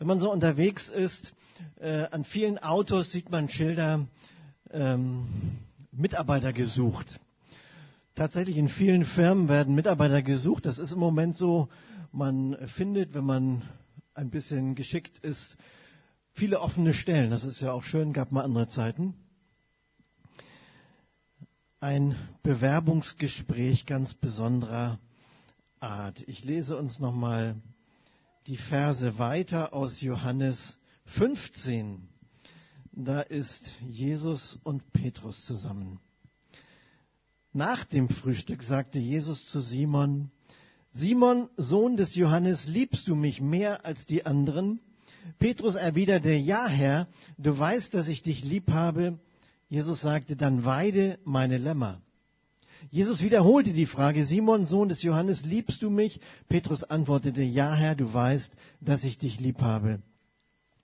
Wenn man so unterwegs ist, äh, an vielen Autos sieht man Schilder, ähm, Mitarbeiter gesucht. Tatsächlich in vielen Firmen werden Mitarbeiter gesucht. Das ist im Moment so. Man findet, wenn man ein bisschen geschickt ist, viele offene Stellen. Das ist ja auch schön, gab mal andere Zeiten. Ein Bewerbungsgespräch ganz besonderer Art. Ich lese uns nochmal die Verse weiter aus Johannes 15. Da ist Jesus und Petrus zusammen. Nach dem Frühstück sagte Jesus zu Simon, Simon, Sohn des Johannes, liebst du mich mehr als die anderen? Petrus erwiderte, ja Herr, du weißt, dass ich dich lieb habe. Jesus sagte, dann weide meine Lämmer. Jesus wiederholte die Frage, Simon, Sohn des Johannes, liebst du mich? Petrus antwortete, ja Herr, du weißt, dass ich dich lieb habe.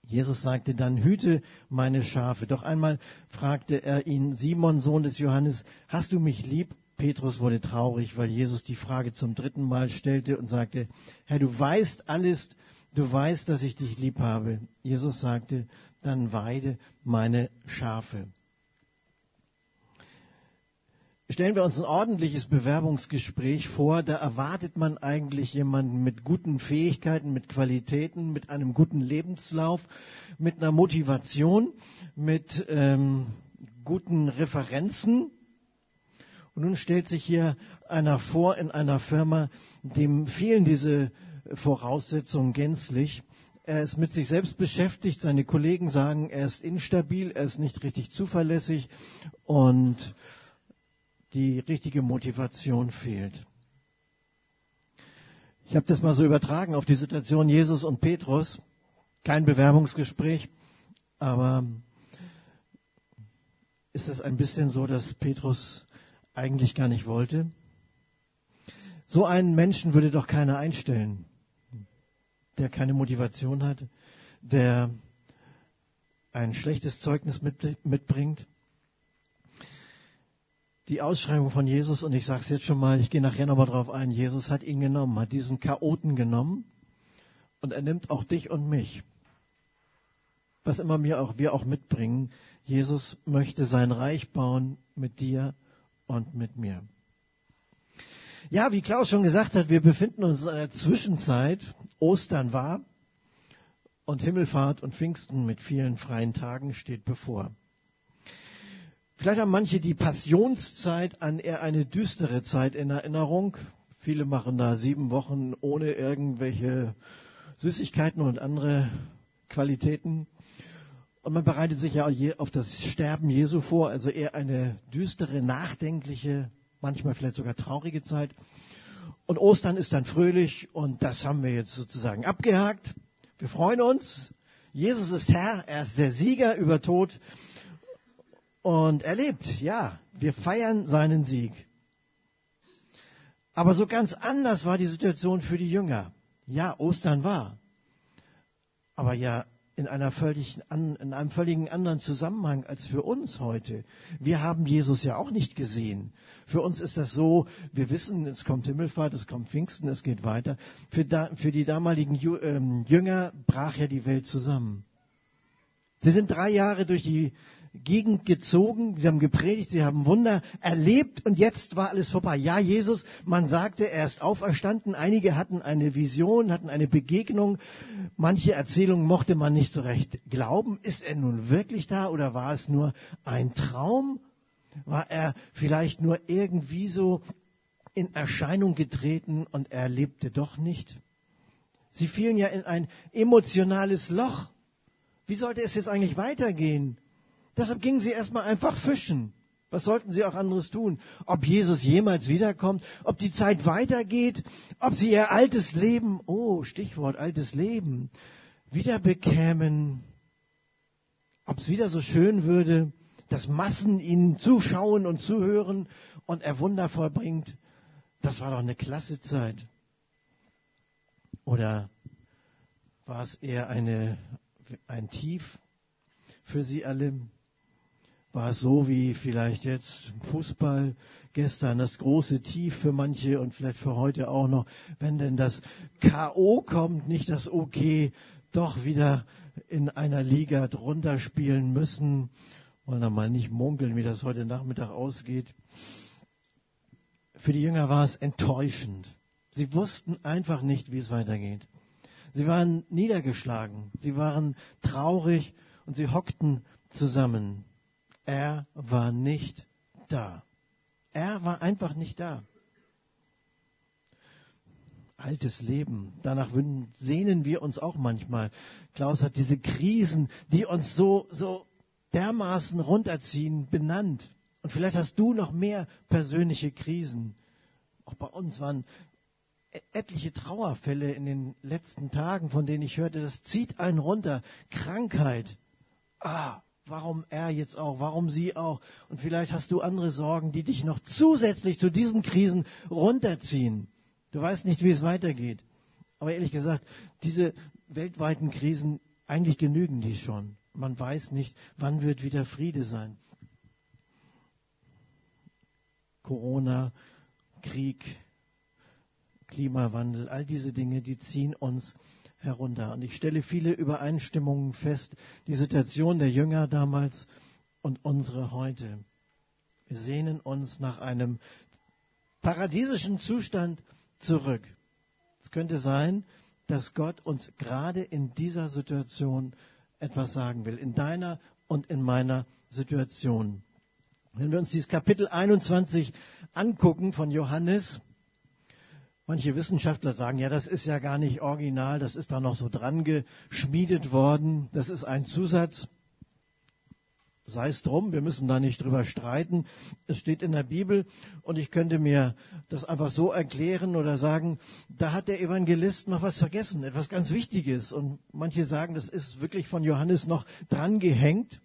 Jesus sagte dann, hüte meine Schafe. Doch einmal fragte er ihn, Simon, Sohn des Johannes, hast du mich lieb? Petrus wurde traurig, weil Jesus die Frage zum dritten Mal stellte und sagte, Herr, du weißt alles, du weißt, dass ich dich lieb habe. Jesus sagte, dann weide meine Schafe. Stellen wir uns ein ordentliches Bewerbungsgespräch vor, da erwartet man eigentlich jemanden mit guten Fähigkeiten, mit Qualitäten, mit einem guten Lebenslauf, mit einer Motivation, mit ähm, guten Referenzen. Und nun stellt sich hier einer vor in einer Firma, dem fehlen diese Voraussetzungen gänzlich. Er ist mit sich selbst beschäftigt. Seine Kollegen sagen, er ist instabil, er ist nicht richtig zuverlässig und die richtige Motivation fehlt. Ich habe das mal so übertragen auf die Situation Jesus und Petrus. Kein Bewerbungsgespräch, aber ist es ein bisschen so, dass Petrus eigentlich gar nicht wollte? So einen Menschen würde doch keiner einstellen, der keine Motivation hat, der ein schlechtes Zeugnis mitbringt die Ausschreibung von Jesus, und ich sage es jetzt schon mal, ich gehe nachher nochmal drauf ein, Jesus hat ihn genommen, hat diesen Chaoten genommen und er nimmt auch dich und mich. Was immer wir auch, wir auch mitbringen, Jesus möchte sein Reich bauen mit dir und mit mir. Ja, wie Klaus schon gesagt hat, wir befinden uns in einer Zwischenzeit. Ostern war und Himmelfahrt und Pfingsten mit vielen freien Tagen steht bevor. Vielleicht haben manche die Passionszeit an eher eine düstere Zeit in Erinnerung. Viele machen da sieben Wochen ohne irgendwelche Süßigkeiten und andere Qualitäten. Und man bereitet sich ja auf das Sterben Jesu vor, also eher eine düstere, nachdenkliche, manchmal vielleicht sogar traurige Zeit. Und Ostern ist dann fröhlich und das haben wir jetzt sozusagen abgehakt. Wir freuen uns. Jesus ist Herr, er ist der Sieger über Tod und er lebt, ja. Wir feiern seinen Sieg. Aber so ganz anders war die Situation für die Jünger. Ja, Ostern war. Aber ja, in, einer völlig, in einem völligen anderen Zusammenhang als für uns heute. Wir haben Jesus ja auch nicht gesehen. Für uns ist das so, wir wissen, es kommt Himmelfahrt, es kommt Pfingsten, es geht weiter. Für, da, für die damaligen ähm, Jünger brach ja die Welt zusammen. Sie sind drei Jahre durch die Gegend gezogen, sie haben gepredigt, sie haben Wunder erlebt und jetzt war alles vorbei. Ja, Jesus, man sagte, er ist auferstanden. Einige hatten eine Vision, hatten eine Begegnung. Manche Erzählungen mochte man nicht so recht glauben. Ist er nun wirklich da oder war es nur ein Traum? War er vielleicht nur irgendwie so in Erscheinung getreten und er lebte doch nicht? Sie fielen ja in ein emotionales Loch. Wie sollte es jetzt eigentlich weitergehen? Deshalb gingen sie erstmal einfach fischen. Was sollten sie auch anderes tun? Ob Jesus jemals wiederkommt, ob die Zeit weitergeht, ob sie ihr altes Leben, oh, Stichwort altes Leben, wieder bekämen, ob es wieder so schön würde, dass Massen ihnen zuschauen und zuhören und er Wunder vollbringt. Das war doch eine klasse Zeit. Oder war es eher eine, ein Tief für sie alle? War es so wie vielleicht jetzt Fußball gestern das große Tief für manche und vielleicht für heute auch noch, wenn denn das K.O. kommt, nicht das OK, doch wieder in einer Liga drunter spielen müssen. Wollen wir mal nicht munkeln, wie das heute Nachmittag ausgeht. Für die Jünger war es enttäuschend. Sie wussten einfach nicht, wie es weitergeht. Sie waren niedergeschlagen, sie waren traurig und sie hockten zusammen. Er war nicht da. Er war einfach nicht da. Altes Leben. Danach sehnen wir uns auch manchmal. Klaus hat diese Krisen, die uns so, so dermaßen runterziehen, benannt. Und vielleicht hast du noch mehr persönliche Krisen. Auch bei uns waren e-, etliche Trauerfälle in den letzten Tagen, von denen ich hörte, das zieht einen runter. Krankheit. Ah, Warum er jetzt auch? Warum sie auch? Und vielleicht hast du andere Sorgen, die dich noch zusätzlich zu diesen Krisen runterziehen. Du weißt nicht, wie es weitergeht. Aber ehrlich gesagt, diese weltweiten Krisen, eigentlich genügen die schon. Man weiß nicht, wann wird wieder Friede sein. Corona, Krieg, Klimawandel, all diese Dinge, die ziehen uns herunter. Und ich stelle viele Übereinstimmungen fest, die Situation der Jünger damals und unsere heute. Wir sehnen uns nach einem paradiesischen Zustand zurück. Es könnte sein, dass Gott uns gerade in dieser Situation etwas sagen will, in deiner und in meiner Situation. Wenn wir uns dieses Kapitel 21 angucken von Johannes, Manche Wissenschaftler sagen, ja, das ist ja gar nicht original, das ist da noch so dran geschmiedet worden, das ist ein Zusatz. Sei es drum, wir müssen da nicht drüber streiten. Es steht in der Bibel und ich könnte mir das einfach so erklären oder sagen, da hat der Evangelist noch was vergessen, etwas ganz Wichtiges. Und manche sagen, das ist wirklich von Johannes noch dran gehängt.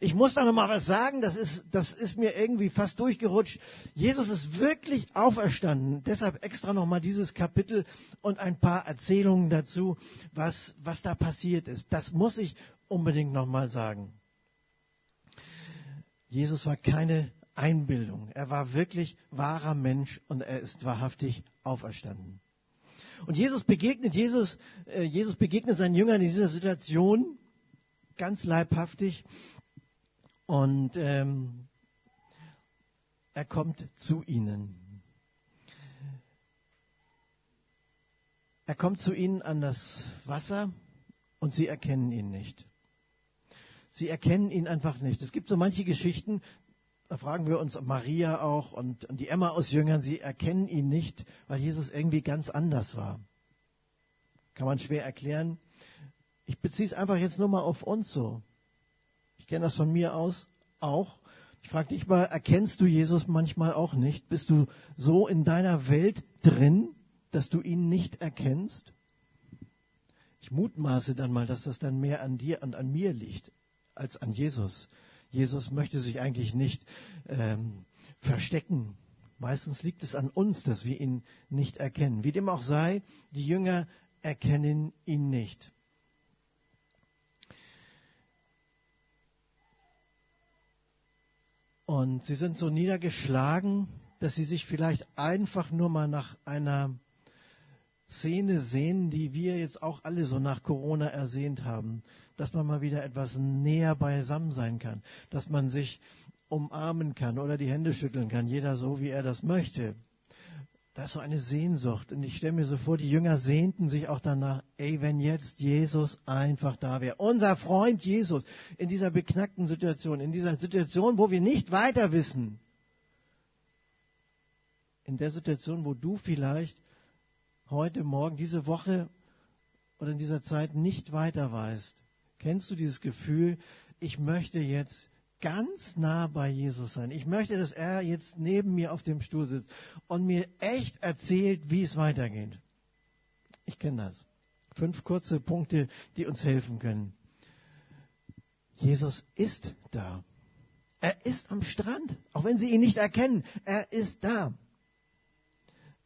Ich muss da noch mal was sagen, das ist, das ist mir irgendwie fast durchgerutscht. Jesus ist wirklich auferstanden. Deshalb extra noch mal dieses Kapitel und ein paar Erzählungen dazu, was, was da passiert ist. Das muss ich unbedingt noch mal sagen. Jesus war keine Einbildung. Er war wirklich wahrer Mensch und er ist wahrhaftig auferstanden. Und Jesus begegnet Jesus, äh, Jesus begegnet seinen Jüngern in dieser Situation ganz leibhaftig und ähm, er kommt zu ihnen. Er kommt zu ihnen an das Wasser und sie erkennen ihn nicht. Sie erkennen ihn einfach nicht. Es gibt so manche Geschichten, da fragen wir uns Maria auch und, und die Emma aus Jüngern, sie erkennen ihn nicht, weil Jesus irgendwie ganz anders war. Kann man schwer erklären. Ich beziehe es einfach jetzt nur mal auf uns so kenne das von mir aus auch. Ich frage dich mal, erkennst du Jesus manchmal auch nicht? Bist du so in deiner Welt drin, dass du ihn nicht erkennst? Ich mutmaße dann mal, dass das dann mehr an dir und an mir liegt als an Jesus. Jesus möchte sich eigentlich nicht ähm, verstecken. Meistens liegt es an uns, dass wir ihn nicht erkennen. Wie dem auch sei, die Jünger erkennen ihn nicht. Und sie sind so niedergeschlagen, dass sie sich vielleicht einfach nur mal nach einer Szene sehen, die wir jetzt auch alle so nach Corona ersehnt haben, dass man mal wieder etwas näher beisammen sein kann, dass man sich umarmen kann oder die Hände schütteln kann, jeder so, wie er das möchte. Da ist so eine Sehnsucht. Und ich stelle mir so vor, die Jünger sehnten sich auch danach, ey, wenn jetzt Jesus einfach da wäre. Unser Freund Jesus in dieser beknackten Situation, in dieser Situation, wo wir nicht weiter wissen. In der Situation, wo du vielleicht heute, morgen, diese Woche oder in dieser Zeit nicht weiter weißt. Kennst du dieses Gefühl, ich möchte jetzt ganz nah bei Jesus sein. Ich möchte, dass er jetzt neben mir auf dem Stuhl sitzt und mir echt erzählt, wie es weitergeht. Ich kenne das. Fünf kurze Punkte, die uns helfen können. Jesus ist da. Er ist am Strand, auch wenn Sie ihn nicht erkennen. Er ist da.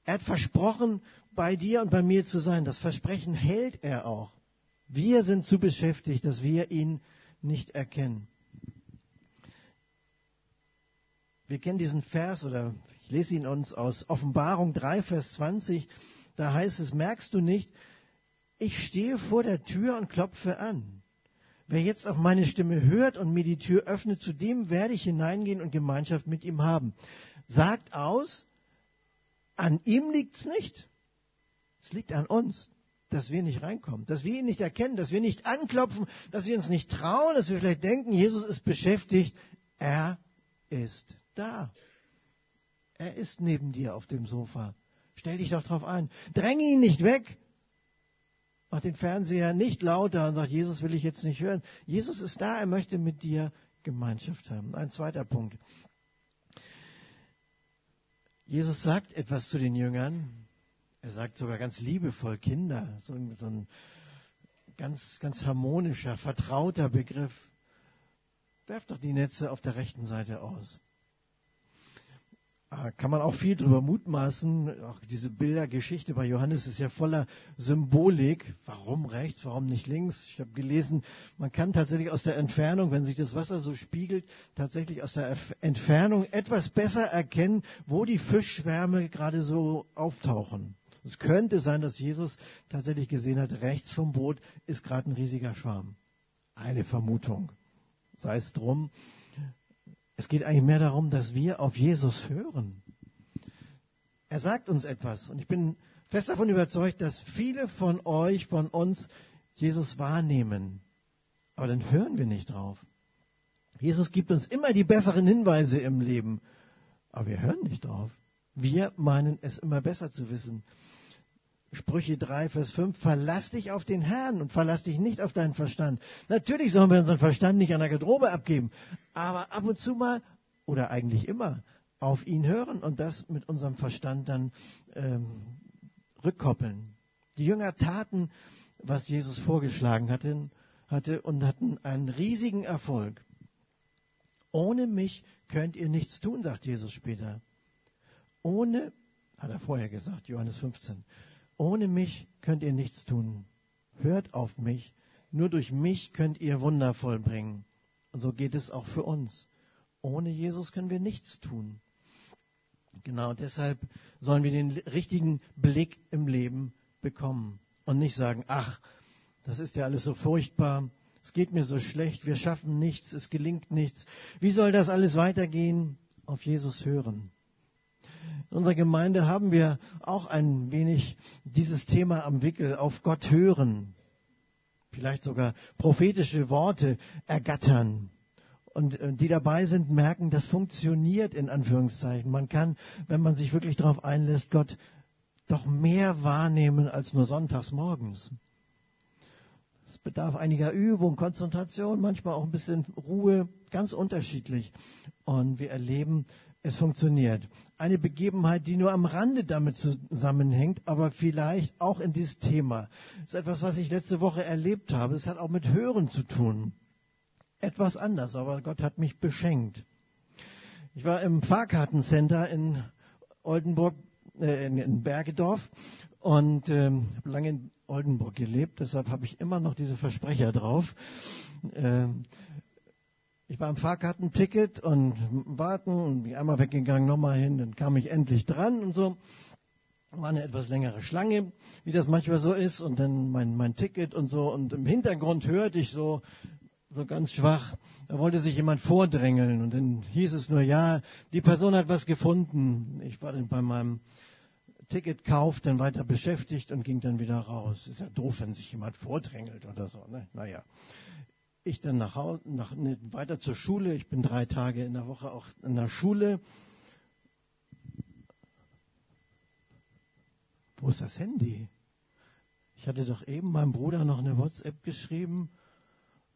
Er hat versprochen, bei dir und bei mir zu sein. Das Versprechen hält er auch. Wir sind zu beschäftigt, dass wir ihn nicht erkennen. Wir kennen diesen Vers oder ich lese ihn uns aus Offenbarung 3, Vers 20. Da heißt es, merkst du nicht, ich stehe vor der Tür und klopfe an. Wer jetzt auf meine Stimme hört und mir die Tür öffnet, zu dem werde ich hineingehen und Gemeinschaft mit ihm haben. Sagt aus, an ihm liegt's nicht. Es liegt an uns, dass wir nicht reinkommen, dass wir ihn nicht erkennen, dass wir nicht anklopfen, dass wir uns nicht trauen, dass wir vielleicht denken, Jesus ist beschäftigt. Er ist da. Er ist neben dir auf dem Sofa. Stell dich doch drauf ein. Dränge ihn nicht weg. Mach den Fernseher nicht lauter und sag, Jesus will ich jetzt nicht hören. Jesus ist da, er möchte mit dir Gemeinschaft haben. Ein zweiter Punkt. Jesus sagt etwas zu den Jüngern. Er sagt sogar ganz liebevoll Kinder. So, ein, so ein ganz, ganz harmonischer, vertrauter Begriff. Werft doch die Netze auf der rechten Seite aus. Ah, kann man auch viel drüber mutmaßen. Auch diese Bildergeschichte bei Johannes ist ja voller Symbolik. Warum rechts, warum nicht links? Ich habe gelesen, man kann tatsächlich aus der Entfernung, wenn sich das Wasser so spiegelt, tatsächlich aus der Entfernung etwas besser erkennen, wo die Fischschwärme gerade so auftauchen. Es könnte sein, dass Jesus tatsächlich gesehen hat, rechts vom Boot ist gerade ein riesiger Schwarm. Eine Vermutung. Sei es drum. Es geht eigentlich mehr darum, dass wir auf Jesus hören. Er sagt uns etwas und ich bin fest davon überzeugt, dass viele von euch, von uns Jesus wahrnehmen. Aber dann hören wir nicht drauf. Jesus gibt uns immer die besseren Hinweise im Leben, aber wir hören nicht drauf. Wir meinen es immer besser zu wissen. Sprüche 3, Vers 5, verlass dich auf den Herrn und verlass dich nicht auf deinen Verstand. Natürlich sollen wir unseren Verstand nicht an der Garderobe abgeben, aber ab und zu mal oder eigentlich immer auf ihn hören und das mit unserem Verstand dann ähm, rückkoppeln. Die Jünger taten, was Jesus vorgeschlagen hatte, hatte und hatten einen riesigen Erfolg. Ohne mich könnt ihr nichts tun, sagt Jesus später. Ohne, hat er vorher gesagt, Johannes 15. Ohne mich könnt ihr nichts tun. Hört auf mich. Nur durch mich könnt ihr Wunder vollbringen. Und so geht es auch für uns. Ohne Jesus können wir nichts tun. Genau deshalb sollen wir den richtigen Blick im Leben bekommen und nicht sagen, ach, das ist ja alles so furchtbar, es geht mir so schlecht, wir schaffen nichts, es gelingt nichts. Wie soll das alles weitergehen? Auf Jesus hören. In unserer Gemeinde haben wir auch ein wenig dieses Thema am Wickel, auf Gott hören. Vielleicht sogar prophetische Worte ergattern. Und äh, die dabei sind, merken, das funktioniert in Anführungszeichen. Man kann, wenn man sich wirklich darauf einlässt, Gott doch mehr wahrnehmen als nur sonntags morgens. Es bedarf einiger Übung, Konzentration, manchmal auch ein bisschen Ruhe, ganz unterschiedlich. Und wir erleben, es funktioniert. Eine Begebenheit, die nur am Rande damit zusammenhängt, aber vielleicht auch in dieses Thema. Das ist etwas, was ich letzte Woche erlebt habe. Es hat auch mit Hören zu tun. Etwas anders, aber Gott hat mich beschenkt. Ich war im Fahrkartencenter in Oldenburg, äh, in Bergedorf und ähm, habe lange in Oldenburg gelebt, deshalb habe ich immer noch diese Versprecher drauf. Ähm, ich war am Fahrkartenticket und warten und bin einmal weggegangen, nochmal hin, dann kam ich endlich dran und so. War eine etwas längere Schlange, wie das manchmal so ist, und dann mein, mein Ticket und so. Und im Hintergrund hörte ich so, so ganz schwach, da wollte sich jemand vordrängeln. Und dann hieß es nur, ja, die Person hat was gefunden. Ich war dann bei meinem Ticketkauf dann weiter beschäftigt und ging dann wieder raus. Ist ja doof, wenn sich jemand vordrängelt oder so. Ne? Naja, ich dann nach, Hause, nach, ne, weiter zur Schule. Ich bin drei Tage in der Woche auch in der Schule. Wo ist das Handy? Ich hatte doch eben meinem Bruder noch eine WhatsApp geschrieben.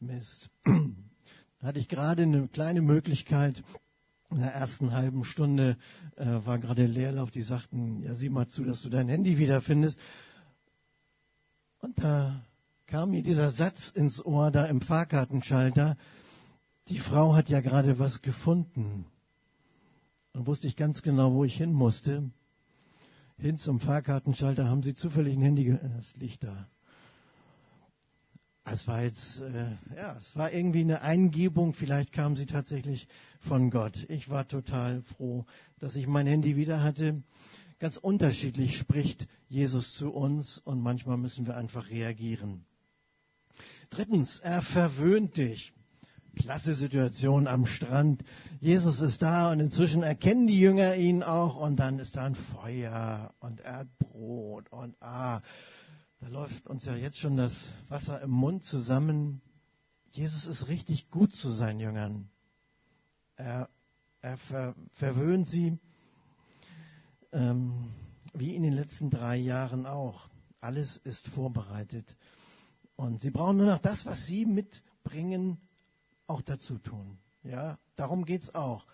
Mist. Da hatte ich gerade eine kleine Möglichkeit. In der ersten halben Stunde äh, war gerade Leerlauf. Die sagten, ja, sieh mal zu, dass du dein Handy wiederfindest. Und da kam mir dieser Satz ins Ohr da im Fahrkartenschalter, die Frau hat ja gerade was gefunden. Dann wusste ich ganz genau, wo ich hin musste. Hin zum Fahrkartenschalter haben sie zufällig ein Handy, das liegt da. Es war jetzt, äh, ja, es war irgendwie eine Eingebung, vielleicht kam sie tatsächlich von Gott. Ich war total froh, dass ich mein Handy wieder hatte. ganz unterschiedlich spricht Jesus zu uns und manchmal müssen wir einfach reagieren. Drittens, er verwöhnt dich. Klasse Situation am Strand. Jesus ist da und inzwischen erkennen die Jünger ihn auch und dann ist da ein Feuer und er hat Brot und ah, da läuft uns ja jetzt schon das Wasser im Mund zusammen. Jesus ist richtig gut zu seinen Jüngern. Er, er ver, verwöhnt sie, ähm, wie in den letzten drei Jahren auch. Alles ist vorbereitet. Und sie brauchen nur noch das, was sie mitbringen, auch dazu tun. Ja, darum geht's auch.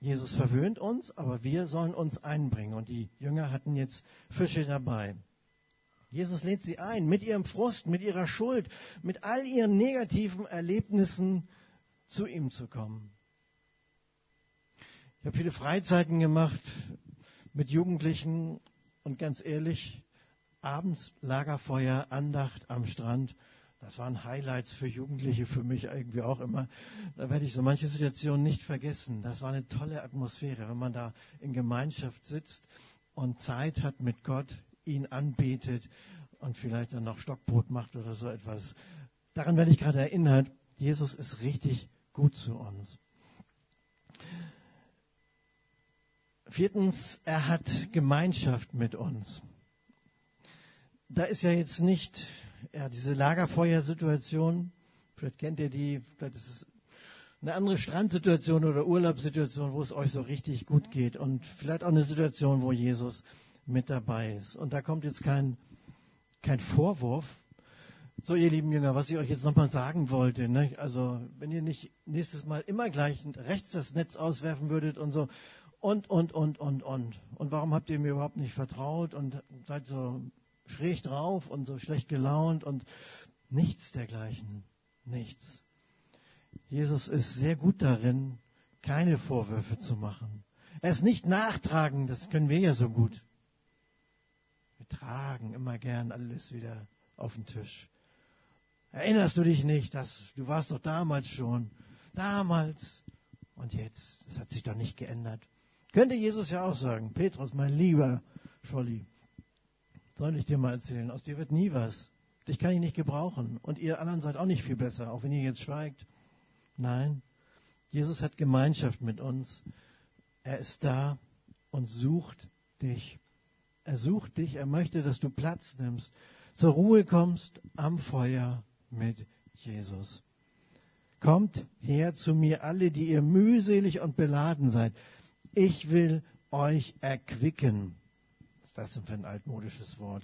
Jesus verwöhnt uns, aber wir sollen uns einbringen. Und die Jünger hatten jetzt Fische dabei. Jesus lädt sie ein, mit ihrem Frust, mit ihrer Schuld, mit all ihren negativen Erlebnissen zu ihm zu kommen. Ich habe viele Freizeiten gemacht mit Jugendlichen und ganz ehrlich, abends Lagerfeuer, Andacht am Strand, das waren Highlights für Jugendliche, für mich irgendwie auch immer. Da werde ich so manche Situationen nicht vergessen. Das war eine tolle Atmosphäre, wenn man da in Gemeinschaft sitzt und Zeit hat mit Gott, ihn anbetet und vielleicht dann noch Stockbrot macht oder so etwas. Daran werde ich gerade erinnert, Jesus ist richtig gut zu uns. Viertens, er hat Gemeinschaft mit uns. Da ist ja jetzt nicht ja, diese Lagerfeuersituation. Vielleicht kennt ihr die, vielleicht ist es eine andere Strandsituation oder Urlaubssituation, wo es euch so richtig gut geht. Und vielleicht auch eine Situation, wo Jesus mit dabei ist. Und da kommt jetzt kein, kein Vorwurf. So, ihr lieben Jünger, was ich euch jetzt nochmal sagen wollte, ne? also wenn ihr nicht nächstes Mal immer gleich rechts das Netz auswerfen würdet und so, und, und, und, und, und. Und warum habt ihr mir überhaupt nicht vertraut und seid so schräg drauf und so schlecht gelaunt und nichts dergleichen. Nichts. Jesus ist sehr gut darin, keine Vorwürfe zu machen. Er ist nicht nachtragen, das können wir ja so gut. Wir tragen immer gern alles wieder auf den Tisch. Erinnerst du dich nicht, dass du warst doch damals schon, damals und jetzt, das hat sich doch nicht geändert. Könnte Jesus ja auch sagen, Petrus, mein lieber Scholli, soll ich dir mal erzählen, aus dir wird nie was. Dich kann ich nicht gebrauchen und ihr anderen seid auch nicht viel besser, auch wenn ihr jetzt schweigt. Nein, Jesus hat Gemeinschaft mit uns. Er ist da und sucht dich. Er sucht dich, er möchte, dass du Platz nimmst, zur Ruhe kommst am Feuer mit Jesus. Kommt her zu mir alle, die ihr mühselig und beladen seid. Ich will euch erquicken. Ist das denn für ein altmodisches Wort?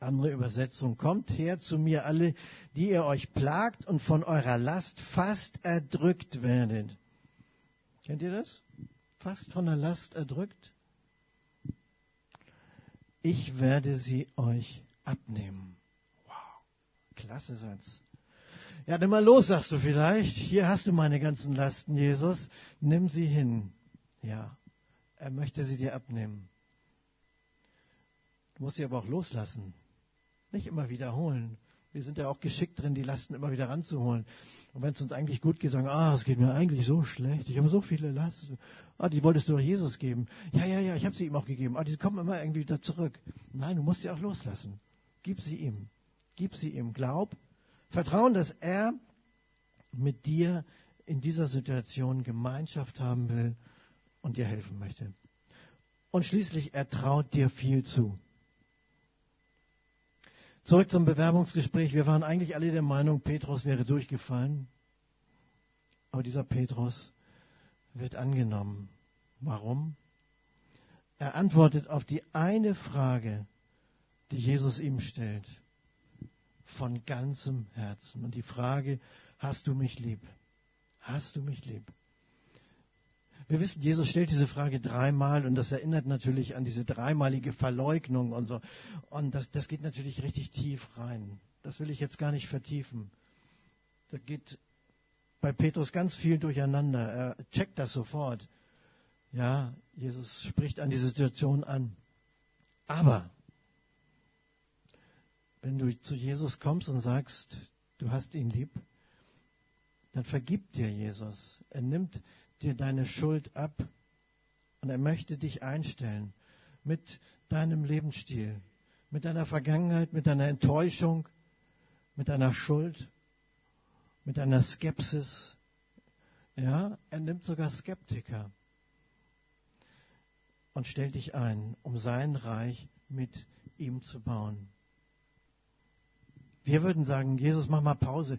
Andere Übersetzung. Kommt her zu mir alle, die ihr euch plagt und von eurer Last fast erdrückt werdet. Kennt ihr das? Fast von der Last erdrückt? ich werde sie euch abnehmen. Wow, klasse Satz. Ja, nimm mal los, sagst du vielleicht. Hier hast du meine ganzen Lasten, Jesus. Nimm sie hin. Ja, er möchte sie dir abnehmen. Du musst sie aber auch loslassen. Nicht immer wiederholen. Wir sind ja auch geschickt drin, die Lasten immer wieder ranzuholen. Und wenn es uns eigentlich gut geht, sagen, ah, es geht mir eigentlich so schlecht, ich habe so viele Lasten. Ah, die wolltest du doch Jesus geben. Ja, ja, ja, ich habe sie ihm auch gegeben. Ah, die kommen immer irgendwie wieder zurück. Nein, du musst sie auch loslassen. Gib sie ihm. Gib sie ihm. Glaub, vertrauen, dass er mit dir in dieser Situation Gemeinschaft haben will und dir helfen möchte. Und schließlich, er traut dir viel zu. Zurück zum Bewerbungsgespräch. Wir waren eigentlich alle der Meinung, Petrus wäre durchgefallen. Aber dieser Petrus wird angenommen. Warum? Er antwortet auf die eine Frage, die Jesus ihm stellt, von ganzem Herzen. Und die Frage, hast du mich lieb? Hast du mich lieb? Wir wissen, Jesus stellt diese Frage dreimal und das erinnert natürlich an diese dreimalige Verleugnung und so. Und das, das geht natürlich richtig tief rein. Das will ich jetzt gar nicht vertiefen. Da geht bei Petrus ganz viel durcheinander. Er checkt das sofort. Ja, Jesus spricht an die Situation an. Aber wenn du zu Jesus kommst und sagst, du hast ihn lieb, dann vergibt dir Jesus. Er nimmt dir deine Schuld ab und er möchte dich einstellen. mit deinem Lebensstil, mit deiner Vergangenheit, mit deiner Enttäuschung, mit deiner Schuld, mit deiner Skepsis. Ja, er nimmt sogar Skeptiker und stellt dich ein, um sein Reich mit ihm zu bauen. Wir würden sagen, Jesus, mach mal Pause.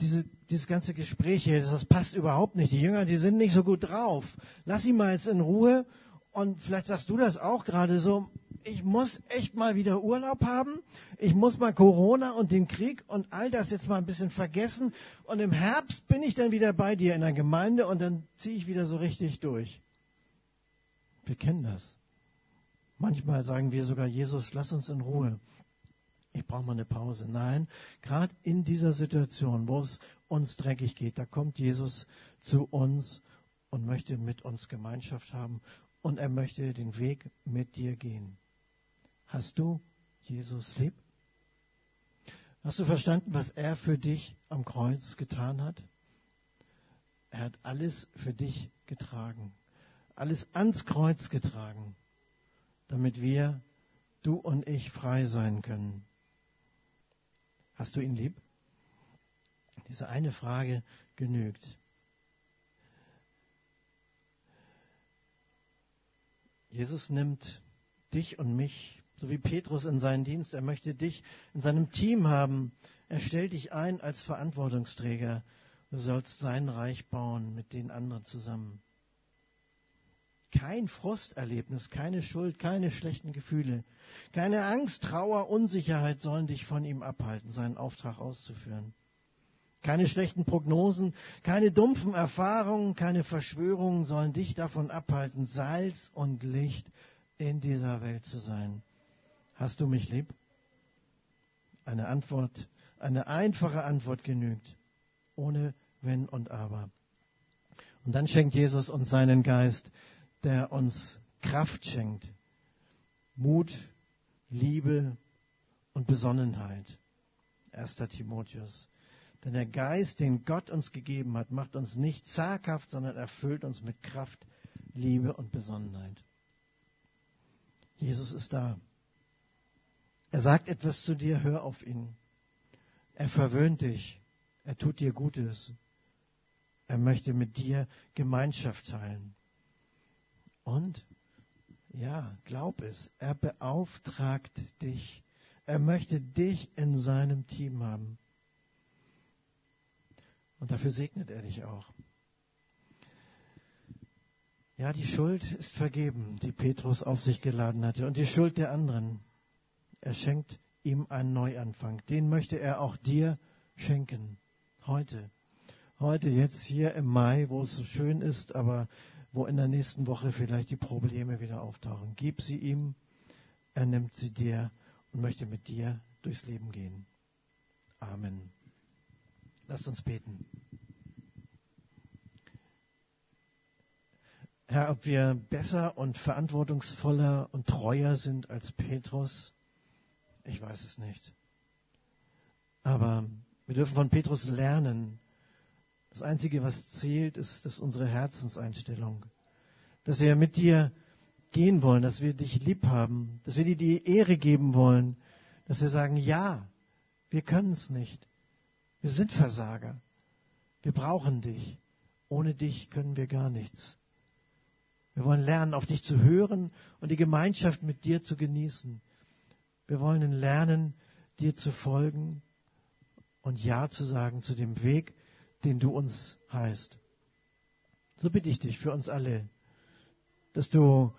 Diese, dieses ganze Gespräch hier, das passt überhaupt nicht. Die Jünger, die sind nicht so gut drauf. Lass sie mal jetzt in Ruhe. Und vielleicht sagst du das auch gerade so. Ich muss echt mal wieder Urlaub haben. Ich muss mal Corona und den Krieg und all das jetzt mal ein bisschen vergessen. Und im Herbst bin ich dann wieder bei dir in der Gemeinde und dann ziehe ich wieder so richtig durch. Wir kennen das. Manchmal sagen wir sogar, Jesus, lass uns in Ruhe. Ich brauche mal eine Pause. Nein, gerade in dieser Situation, wo es uns dreckig geht, da kommt Jesus zu uns und möchte mit uns Gemeinschaft haben und er möchte den Weg mit dir gehen. Hast du Jesus lieb? Hast du verstanden, was er für dich am Kreuz getan hat? Er hat alles für dich getragen, alles ans Kreuz getragen damit wir, du und ich, frei sein können. Hast du ihn lieb? Diese eine Frage genügt. Jesus nimmt dich und mich, so wie Petrus in seinen Dienst. Er möchte dich in seinem Team haben. Er stellt dich ein als Verantwortungsträger. Du sollst sein Reich bauen mit den anderen zusammen. Kein Frusterlebnis, keine Schuld, keine schlechten Gefühle, keine Angst, Trauer, Unsicherheit sollen dich von ihm abhalten, seinen Auftrag auszuführen. Keine schlechten Prognosen, keine dumpfen Erfahrungen, keine Verschwörungen sollen dich davon abhalten, Salz und Licht in dieser Welt zu sein. Hast du mich lieb? Eine Antwort, eine einfache Antwort genügt, ohne Wenn und Aber. Und dann schenkt Jesus uns seinen Geist, der uns Kraft schenkt, Mut, Liebe und Besonnenheit. 1. Timotheus. Denn der Geist, den Gott uns gegeben hat, macht uns nicht zaghaft, sondern erfüllt uns mit Kraft, Liebe und Besonnenheit. Jesus ist da. Er sagt etwas zu dir, hör auf ihn. Er verwöhnt dich. Er tut dir Gutes. Er möchte mit dir Gemeinschaft teilen. Und ja, glaub es, er beauftragt dich. Er möchte dich in seinem Team haben. Und dafür segnet er dich auch. Ja, die Schuld ist vergeben, die Petrus auf sich geladen hatte, und die Schuld der anderen. Er schenkt ihm einen Neuanfang. Den möchte er auch dir schenken. Heute. Heute, jetzt hier im Mai, wo es so schön ist, aber wo in der nächsten Woche vielleicht die Probleme wieder auftauchen. Gib sie ihm, er nimmt sie dir und möchte mit dir durchs Leben gehen. Amen. Lasst uns beten. Herr, ob wir besser und verantwortungsvoller und treuer sind als Petrus, ich weiß es nicht. Aber wir dürfen von Petrus lernen, das Einzige, was zählt, ist, ist unsere Herzenseinstellung. Dass wir mit dir gehen wollen, dass wir dich lieb haben, dass wir dir die Ehre geben wollen, dass wir sagen, ja, wir können es nicht. Wir sind Versager. Wir brauchen dich. Ohne dich können wir gar nichts. Wir wollen lernen, auf dich zu hören und die Gemeinschaft mit dir zu genießen. Wir wollen lernen, dir zu folgen und Ja zu sagen zu dem Weg, den du uns heißt. So bitte ich dich für uns alle, dass du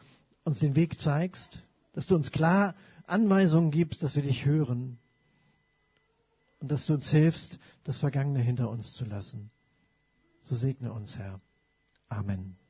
uns den Weg zeigst, dass du uns klar Anweisungen gibst, dass wir dich hören und dass du uns hilfst, das Vergangene hinter uns zu lassen. So segne uns, Herr. Amen.